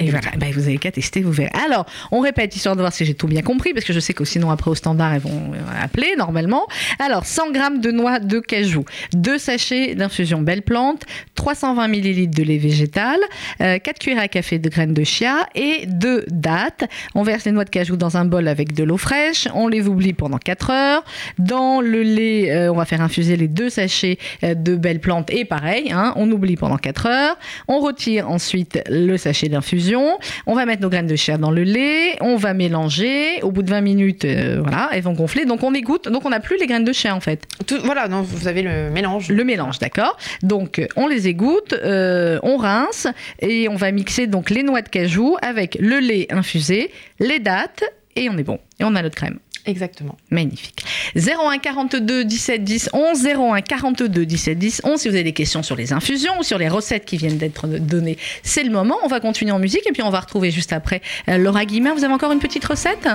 Et voilà, ben vous avez qu'à tester, vous verrez. Alors, on répète, histoire de voir si j'ai tout bien compris, parce que je sais que sinon, après, au standard, elles vont euh, appeler normalement. Alors, 100 grammes de noix de cajou, 2 sachets d'infusion belle plante, 320 millilitres de lait végétal, euh, 4 cuillères à café de graines de chia et 2 dattes. On verse les noix de cajou dans un bol avec de l'eau fraîche, on les oublie pendant 4 heures. Dans le lait, euh, on va faire infuser les deux sachets euh, de belle plante et pareil, hein, on oublie pendant 4 heures. On retire ensuite le sachet d'infusion. On va mettre nos graines de chia dans le lait. On va mélanger. Au bout de 20 minutes, euh, voilà, elles vont gonfler. Donc on égoutte. Donc on n'a plus les graines de chia en fait. Tout, voilà, non, vous avez le mélange. Le mélange, d'accord. Donc on les égoutte, euh, on rince et on va mixer donc les noix de cajou avec le lait infusé, les dattes et on est bon. Et on a notre crème. Exactement. Magnifique. 01 42 17 10 11 01 42 17 10 11 si vous avez des questions sur les infusions ou sur les recettes qui viennent d'être données, c'est le moment. On va continuer en musique et puis on va retrouver juste après euh, Laura Guillemin. Vous avez encore une petite recette?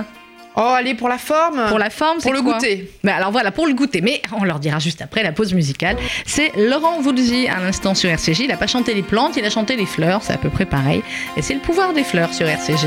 Oh, allez, pour la forme pour la forme Pour le goûter. Mais alors voilà, pour le goûter, mais on leur dira juste après la pause musicale. C'est Laurent Voulzy à l'instant sur RCJ. Il n'a pas chanté les plantes, il a chanté les fleurs, c'est à peu près pareil. Et c'est le pouvoir des fleurs sur RCJ.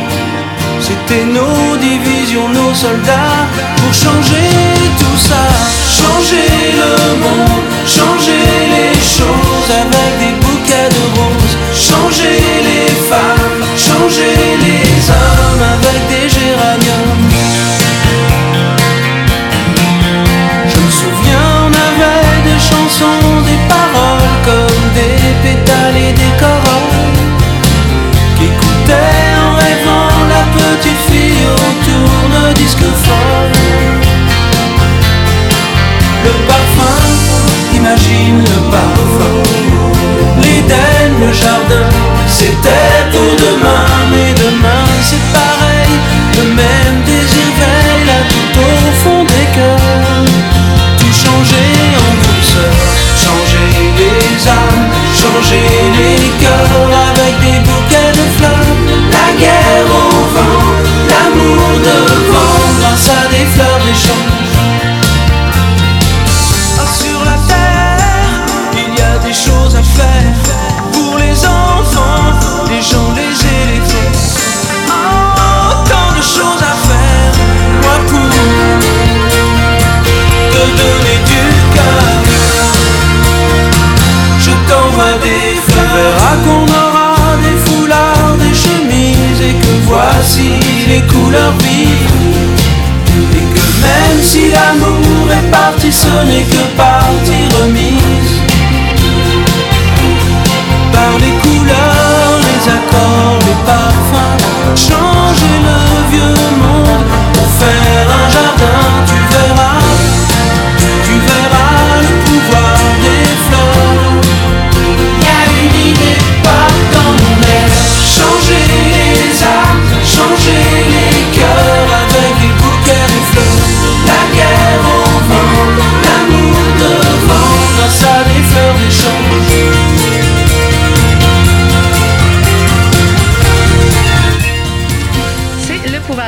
C'était nos divisions, nos soldats pour changer tout ça, changer le monde, changer les choses avec des bouquets de roses, changer les femmes, changer les hommes avec des géraniums. Le parfum. L'Éden, le jardin, c'était pour demain, mais demain c'est pareil.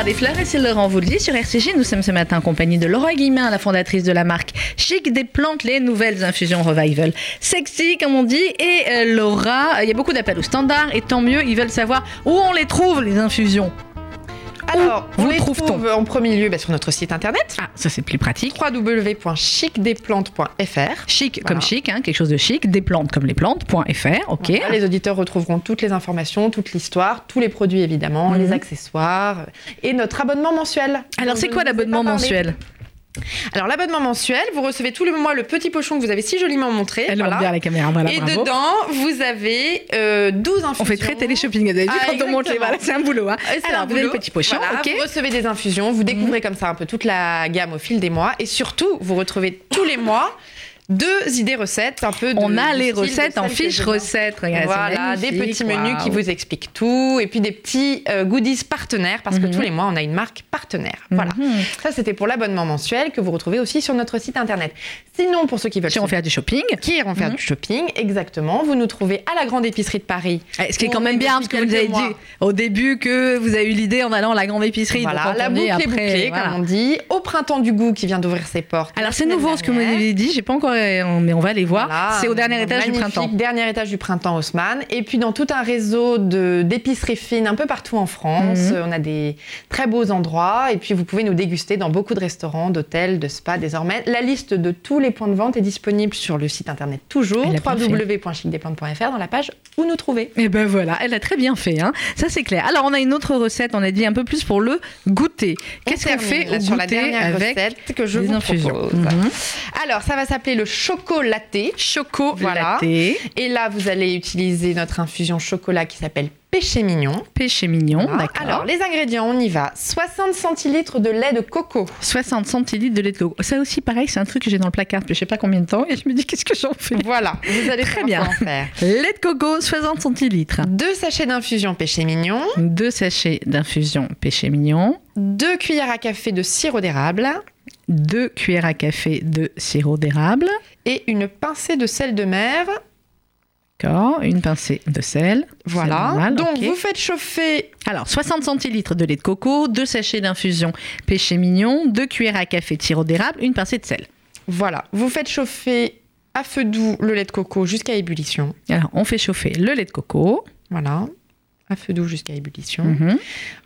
Pouvoir des fleurs et c'est Laurent Voulzy sur RCG. Nous sommes ce matin en compagnie de Laura Guillemin, la fondatrice de la marque Chic des plantes, les nouvelles infusions Revival. Sexy, comme on dit. Et euh, Laura, il y a beaucoup d'appels au standard et tant mieux, ils veulent savoir où on les trouve, les infusions. Alors, Où on les trouve en premier lieu bah, sur notre site internet Ah, ça c'est plus pratique. www.chicdesplantes.fr. Chic Voilà. comme chic, hein, quelque chose de chic, des plantes comme les plantes.fr, ok. Voilà, les auditeurs retrouveront toutes les informations, toute l'histoire, tous les produits évidemment, Mhm. les accessoires et notre abonnement mensuel. Alors c'est quoi vous l'abonnement mensuel? Alors l'abonnement mensuel, vous recevez tous les mois le petit pochon que vous avez si joliment montré. Elle voilà. la caméra, voilà, Et bravo. dedans, vous avez euh, 12 infusions. On fait très télé-shopping, vous avez vu, Ah, quand on monte les voilà, c'est un boulot. Hein. Alors, un vous avez le boulot. petit pochon, Voilà. Vous recevez des infusions, vous découvrez comme ça un peu toute la gamme au fil des mois. Et surtout, vous retrouvez tous les mois deux idées recettes, un peu de, On a les recettes en. Regarde, c'est Voilà, des petits menus qui vous expliquent tout, et puis des petits euh, goodies partenaires, parce que Mhm. tous les mois, on a une marque partenaire. Voilà. Mhm. Ça, c'était pour l'abonnement mensuel que vous retrouvez aussi sur notre site internet. Sinon, pour ceux qui veulent on se- fait du shopping. qui iront faire Mhm. du shopping, exactement, vous nous trouvez à la grande épicerie de Paris. Eh, Ce qui est quand même bien, parce que vous avez dit au début que vous avez eu l'idée en allant à la grande épicerie. Voilà, la boucle est bouclée, comme on dit. Au printemps du goût qui vient d'ouvrir ses portes. Alors c'est nouveau ce que vous m'avez dit, j'ai pas encore, mais on va aller voir. Voilà, c'est au dernier étage du printemps. Dernier étage du printemps Haussmann. Et puis dans tout un réseau d'épiceries fines un peu partout en France. Mhm. On a des très beaux endroits. Et puis vous pouvez nous déguster dans beaucoup de restaurants, d'hôtels, de spas désormais. La liste de tous les points de vente est disponible sur le site internet toujours. Www.chicdesplantes.fr dans la page où nous trouver. Et ben voilà, elle a très bien fait, hein. ça c'est clair. Alors on a une autre recette, on a dit un peu plus pour le goûter. Qu'est-ce On qu'on fait au sur la goûter dernière avec recette que je les vous infusions propose. Mhm. Alors, ça va s'appeler le chocolaté. Choco Voilà. latte, Et là, vous allez utiliser notre infusion chocolat qui s'appelle péché mignon. péché mignon, d'accord. Alors, les ingrédients, on y va. 60 centilitres de lait de coco. 60 centilitres de lait de coco. Ça aussi pareil, c'est un truc que j'ai dans le placard depuis je sais pas combien de temps et je me dis qu'est-ce que j'en fais? Voilà, vous allez Très bien. comment faire. Lait de coco, 60 centilitres. Deux sachets d'infusion péché mignon. Deux sachets d'infusion péché mignon. Deux cuillères à café de sirop d'érable. Deux cuillères à café de sirop d'érable. Et une pincée de sel de mer. D'accord. Une pincée de sel. Voilà. Normal, Donc, vous faites chauffer Alors, 60 centilitres de lait de coco, deux sachets d'infusion péché mignon, deux cuillères à café de sirop d'érable, une pincée de sel. Voilà, vous faites chauffer à feu doux le lait de coco jusqu'à ébullition. Alors, on fait chauffer le lait de coco. Voilà, à feu doux jusqu'à ébullition. Mhm.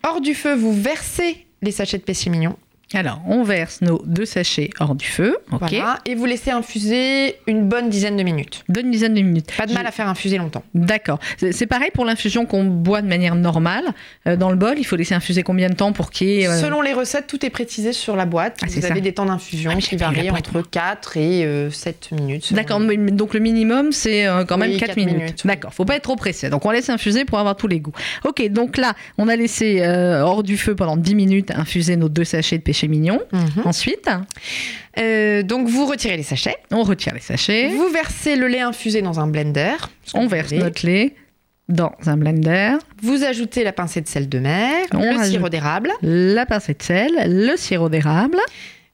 Hors du feu, vous versez les sachets de péché mignon. Alors, on verse nos deux sachets hors du feu. Ok. Voilà, et vous laissez infuser une bonne dizaine de minutes. Donne dizaine de minutes. Pas de mal à faire infuser longtemps. D'accord. C'est pareil pour l'infusion qu'on boit de manière normale. Euh, dans le bol, il faut laisser infuser combien de temps pour qu'il y ait. euh, Selon les recettes, tout est précisé sur la boîte. Ah, c'est vous ça. avez des temps d'infusion Ah, qui varient entre 4 et euh, 7 minutes. D'accord, donc le minimum c'est euh, quand même Oui, 4 quatre minutes. minutes, oui. D'accord, faut pas être trop pressé. Donc on laisse infuser pour avoir tous les goûts. Ok, donc là on a laissé hors du feu pendant 10 minutes infuser nos deux sachets de péché mignon. Mhm. Ensuite, Euh, donc vous retirez les sachets. on retire les sachets, Vous versez le lait infusé dans un blender. on verse notre lait dans un blender, Vous ajoutez la pincée de sel de mer, On le sirop d'érable. la pincée de sel, le sirop d'érable.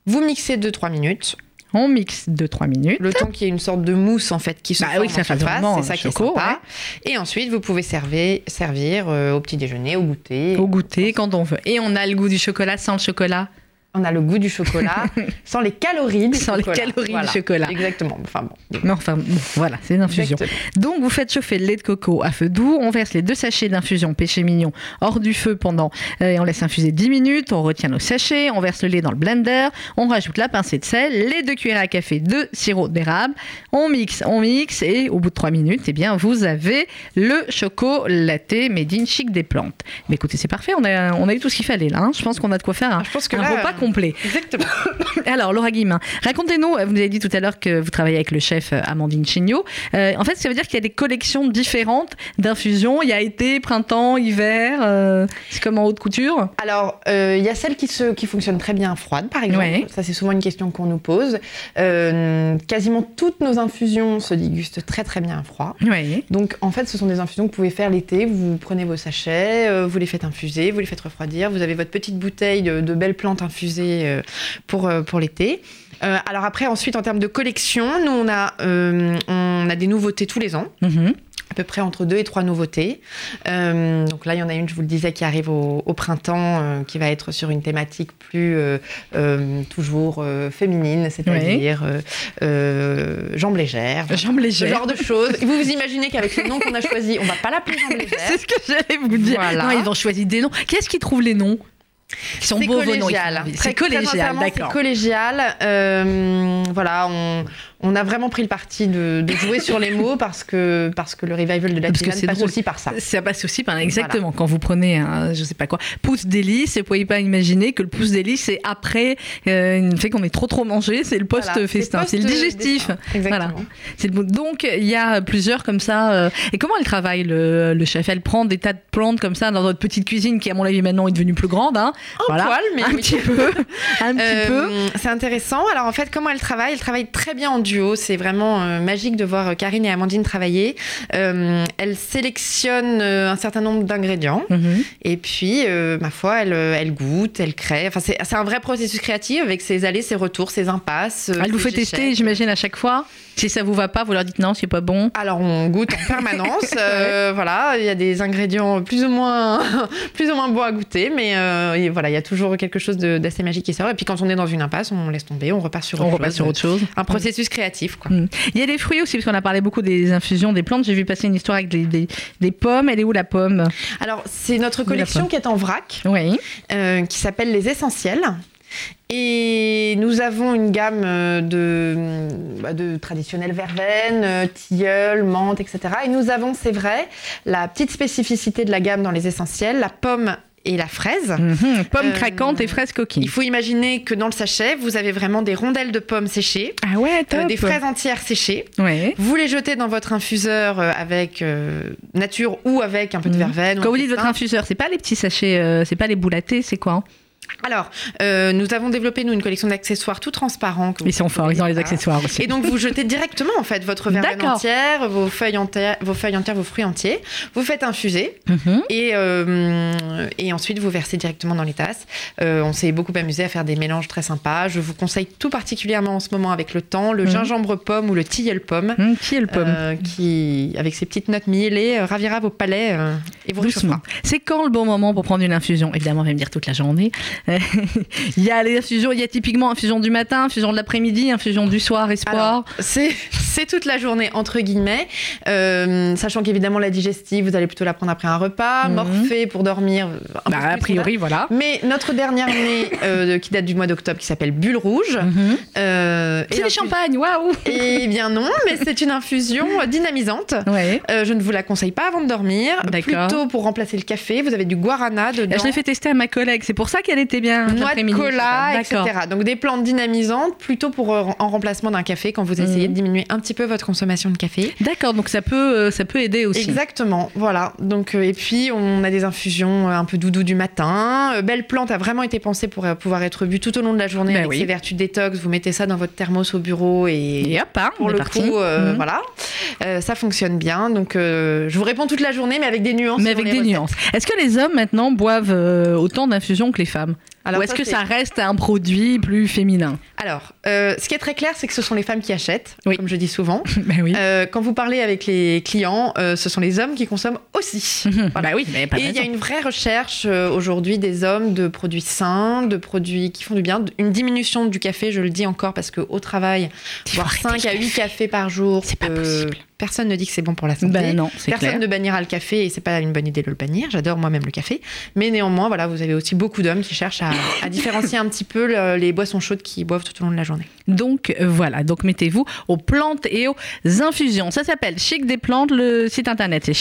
Vous mixez 2-3 minutes. On mixe 2-3 minutes. Le temps qu'il y ait une sorte de mousse en fait qui se Bah forme oui, ça en vraiment c'est ça qui est sympa. Et ensuite, vous pouvez servir, servir euh, au petit déjeuner, au goûter. Au goûter quand on veut. Et on a le goût du chocolat sans le chocolat. On a le goût du chocolat, sans les calories du Sans les chocolat. calories du chocolat. Exactement. Enfin bon. Mais enfin, bon, voilà, c'est une infusion. Exactement. Donc vous faites chauffer le lait de coco à feu doux, on verse les deux sachets d'infusion péché mignon hors du feu pendant euh, et on laisse infuser 10 minutes, on retient nos sachets, on verse le lait dans le blender, on rajoute la pincée de sel, les deux cuillères à café de sirop d'érable, on mixe, on mixe et au bout de 3 minutes, eh bien vous avez le choco latte made in chic des plantes. Mais écoutez, c'est parfait, on a, on a eu tout ce qu'il fallait là, hein. je pense qu'on a de quoi faire un, Je pense que un là, repas complet. Exactement. Alors, Laura Guillemin, racontez-nous, vous nous avez dit tout à l'heure que vous travaillez avec le chef euh, Amandine Chignot. Euh, en fait, ça veut dire qu'il y a des collections différentes d'infusions. Il y a été, printemps, hiver. euh, c'est comme en haute couture? Alors, euh, il y a celles qui, se, qui fonctionnent très bien froides, par exemple. Ouais. Ça, c'est souvent une question qu'on nous pose. Euh, quasiment toutes nos infusions se dégustent très très bien à froid. Oui. Donc, en fait, ce sont des infusions que vous pouvez faire l'été. Vous prenez vos sachets, euh, vous les faites infuser, vous les faites refroidir. Vous avez votre petite bouteille de, de belles plantes infusées euh, pour, euh, pour l'été. Euh, alors après, ensuite, en termes de collection, nous, on a, euh, on a des nouveautés tous les ans Mhm. à peu près entre deux et trois nouveautés. Euh, donc là, il y en a une, je vous le disais, qui arrive au, au printemps, qui va être sur une thématique plus toujours féminine, c'est-à-dire jambes légères. Jambes Ce légères. genre de choses. Vous vous imaginez qu'avec le nom qu'on a choisi, on va pas l'appeler jambes légères. C'est ce que j'allais vous dire. Voilà. Non, ils ont choisi des noms. Qui est-ce qui trouve les noms? Ils sont C'est beaux vos noms. collégial. sont- Très- C'est très collégial, d'accord. C'est collégial. Euh, voilà, on, on a vraiment pris le parti de, de jouer sur les mots parce que, parce que le revival de la c'est passe drôle. aussi par ça. Ça passe aussi par exactement quand vous prenez un, je sais pas quoi, pouce délice, vous pouvez pas imaginer que le pouce délice c'est après euh, une fait qu'on est trop trop mangé, c'est le post Voilà, festin, c'est le digestif. post-festin. Exactement. Voilà. Le. Donc il y a plusieurs comme ça. euh, et comment elle travaille le, le chef? Elle prend des tas de plantes comme ça dans votre petite cuisine qui à mon avis maintenant est devenue plus grande. Hein. Un voilà. poil, mais un oui. petit peu, un petit peu. Euh, C'est intéressant. Alors en fait, comment elle travaille? Elle travaille très bien en duo. C'est vraiment euh, magique de voir euh, Karine et Amandine travailler. Euh, elle sélectionne euh, un certain nombre d'ingrédients Mhm. et puis, ma foi, elle, euh, elle goûte, elle crée. Enfin, c'est un vrai processus créatif avec ses allées, ses retours, ses impasses. Elle vous fait tester, j'imagine à chaque fois? Si ça vous va pas, vous leur dites non, c'est pas bon. Alors on goûte en permanence, euh, voilà, il y a des ingrédients plus ou moins, plus ou moins bons à goûter, mais euh, voilà, il y a toujours quelque chose d'assez magique qui sort. Et puis quand on est dans une impasse, on laisse tomber, on repart sur autre On chose. sur autre chose. Un processus créatif, quoi. Mm. Il y a des fruits aussi, parce qu'on a parlé beaucoup des infusions, des plantes. J'ai vu passer une histoire avec des, des- des pommes. Elle est où la pomme? Alors c'est notre collection qui est en vrac, Oui. euh, qui s'appelle les essentiels. Et nous avons une gamme euh, de, bah, de traditionnelle verveine, euh, tilleul, menthe, etc. Et nous avons, c'est vrai, la petite spécificité de la gamme dans les essentiels, la pomme et la fraise. Mhm. Pommes Euh, craquantes et fraises coquilles. Il faut imaginer que dans le sachet, vous avez vraiment des rondelles de pommes séchées, Ah ouais, euh, top. des fraises entières séchées. Ouais. Vous les jetez dans votre infuseur avec euh, nature ou avec un peu de Mhm. verveine. Quand vous dites votre infuseur, c'est pas les petits sachets, c'est pas les thé, c'est quoi hein? Alors, euh, nous avons développé nous une collection d'accessoires tout transparents. que Ils sont forts, ils ont les accessoires aussi. Et donc vous jetez directement en fait votre verveine entière, vos feuilles entières, vos feuilles entières, vos fruits entiers. Vous faites infuser Mhm. et euh, et ensuite vous versez directement dans les tasses. Euh, on s'est beaucoup amusé à faire des mélanges très sympas. Je vous conseille tout particulièrement en ce moment avec le temps le Mhm. gingembre pomme ou le tilleul pomme. Est le pomme qui, avec ses petites notes mielées, ravira vos palais et vous Doucement. réchauffera. C'est quand le bon moment pour prendre une infusion? Évidemment, on va me dire toute la journée. Euh, il y a les infusions, il y a typiquement infusion du matin, infusion de l'après-midi, infusion du soir, espoir. C'est toute la journée, entre guillemets, Euh, sachant qu'évidemment, la digestive, vous allez plutôt la prendre après un repas, Mhm. morphée pour dormir. peu Bah, a priori, voilà. Mais notre dernière année, euh, qui date du mois d'octobre, qui s'appelle Bulle Rouge. Mhm. euh, C'est est des champagnes, waouh Eh bien non, mais c'est une infusion dynamisante. Ouais. Euh, je ne vous la conseille pas avant de dormir. Plutôt pour remplacer le café, vous avez du guarana dedans. Je l'ai fait tester à ma collègue, c'est pour ça qu'elle était bien. Noix de cola, etc. Donc des plantes dynamisantes, plutôt pour euh, en remplacement d'un café quand vous essayez Mhm. de diminuer un petit peu votre consommation de café. D'accord, donc ça peut, euh, ça peut aider aussi. Exactement, voilà. Donc euh, et puis on a des infusions un peu doudou du matin. Belle plante a vraiment été pensée pour pouvoir être bu tout au long de la journée Ben avec oui. ses vertus détox. Vous mettez ça dans votre thermos au bureau et, Et hop, hein, pour on est le parti. coup, euh, Mhm. voilà, Euh, ça fonctionne bien. Donc euh, je vous réponds toute la journée, mais avec des nuances. Mais avec des recettes. nuances. Est-ce que les hommes maintenant boivent autant d'infusions que les femmes? them. Alors, Ou est-ce que ça reste un produit plus féminin Alors, euh, ce qui est très clair, c'est que ce sont les femmes qui achètent, Oui. comme je dis souvent. Ben oui. Euh, quand vous parlez avec les clients, euh, ce sont les hommes qui consomment aussi. Bah oui, mais pas Et il y a une vraie recherche aujourd'hui des hommes de produits sains, de produits qui font du bien, une diminution du café, je le dis encore parce qu'au travail, arrêter 5 à le 8 café. cafés par jour, C'est pas possible. personne ne dit que c'est bon pour la santé. Ben non, Personne clair. ne bannira le café et c'est pas une bonne idée de le bannir. J'adore moi-même le café, mais néanmoins, voilà, vous avez aussi beaucoup d'hommes qui cherchent à, à différencier un petit peu le- les boissons chaudes qu'ils boivent tout au long de la journée. Donc euh, voilà, donc mettez-vous aux plantes et aux infusions. Ça s'appelle Chic des plantes, le site internet c'est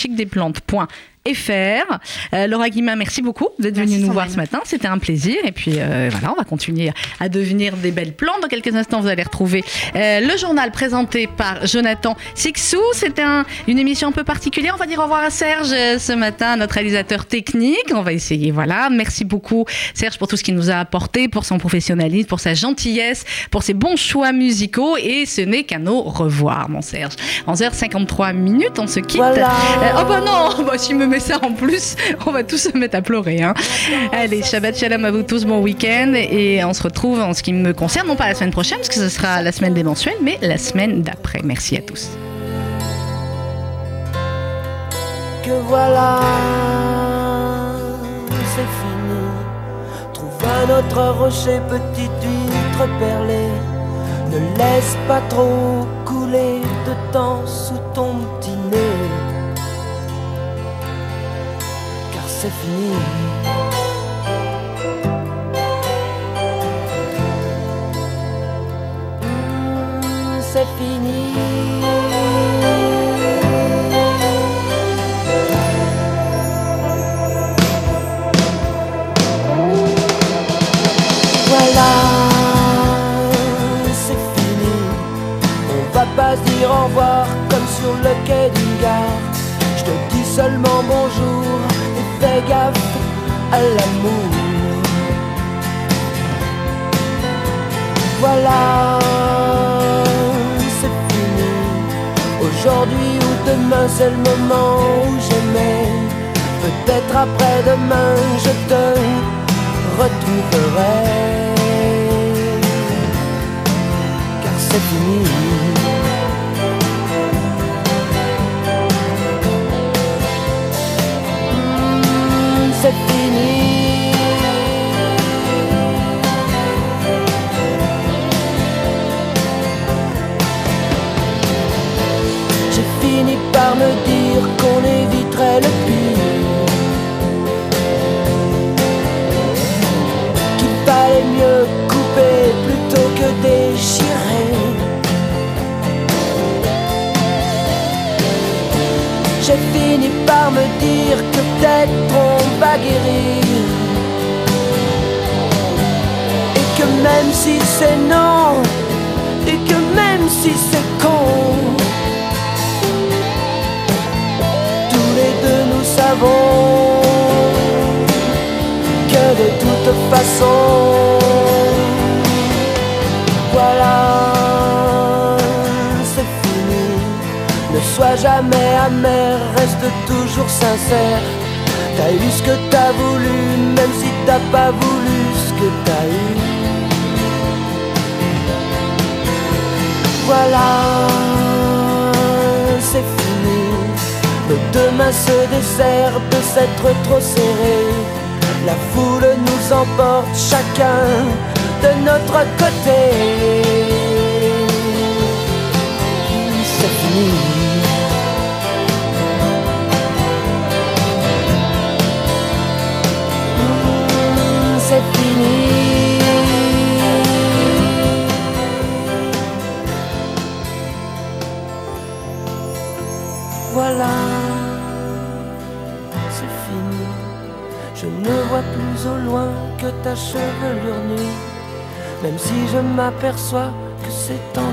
chicdesplantes.fr. Euh, Laura Guimin, merci beaucoup d'être venue nous voir ce matin. C'était un plaisir. Et puis euh, voilà, on va continuer à devenir des belles plantes. Dans quelques instants, vous allez retrouver euh, le journal présenté par Jonathan Sixou. C'était une émission un peu particulière. On va dire au revoir à Serge ce matin, notre réalisateur technique. On va essayer. Voilà. Merci beaucoup, Serge, pour tout ce qu'il nous a apporté, pour son professionnalisme, pour sa gentillesse, pour ses bons choix musicaux. Et ce n'est qu'un au revoir, mon Serge. 11h53 minutes, on se quitte. oh bah non, bah, si me met ça en plus, on va tous se mettre à pleurer. Hein. Allez, Shabbat Shalom à vous tous, bon week-end. Et on se retrouve en ce qui me concerne, non pas la semaine prochaine, parce que ce sera la semaine des mensuels, mais la semaine d'après. Merci à tous. Que voilà, c'est fini. Trouve un autre rocher, petite huître perlée. Ne laisse pas trop couler de temps sous ton petit nez. C'est fini. Mmh, c'est fini. Voilà, c'est fini. On va pas dire au revoir comme sur le quai d'une gare. Je te dis seulement bonjour fais gaffe à l'amour. Voilà, c'est fini. Aujourd'hui ou demain, c'est le moment où j'aimais. Peut-être après-demain, je te retrouverai. Car c'est fini. J'ai fini par me dire que peut-être on va guérir. Et que même si c'est non, et que même si c'est con, tous les deux nous savons que de toute façon, sois jamais amer, reste toujours sincère. T'as eu ce que t'as voulu, même si t'as pas voulu ce que t'as eu. Voilà, c'est fini. Le demain se dessert de s'être trop serré. La foule nous emporte chacun de notre côté. C'est fini. Au loin que ta chevelure nue, même si je m'aperçois que c'est encore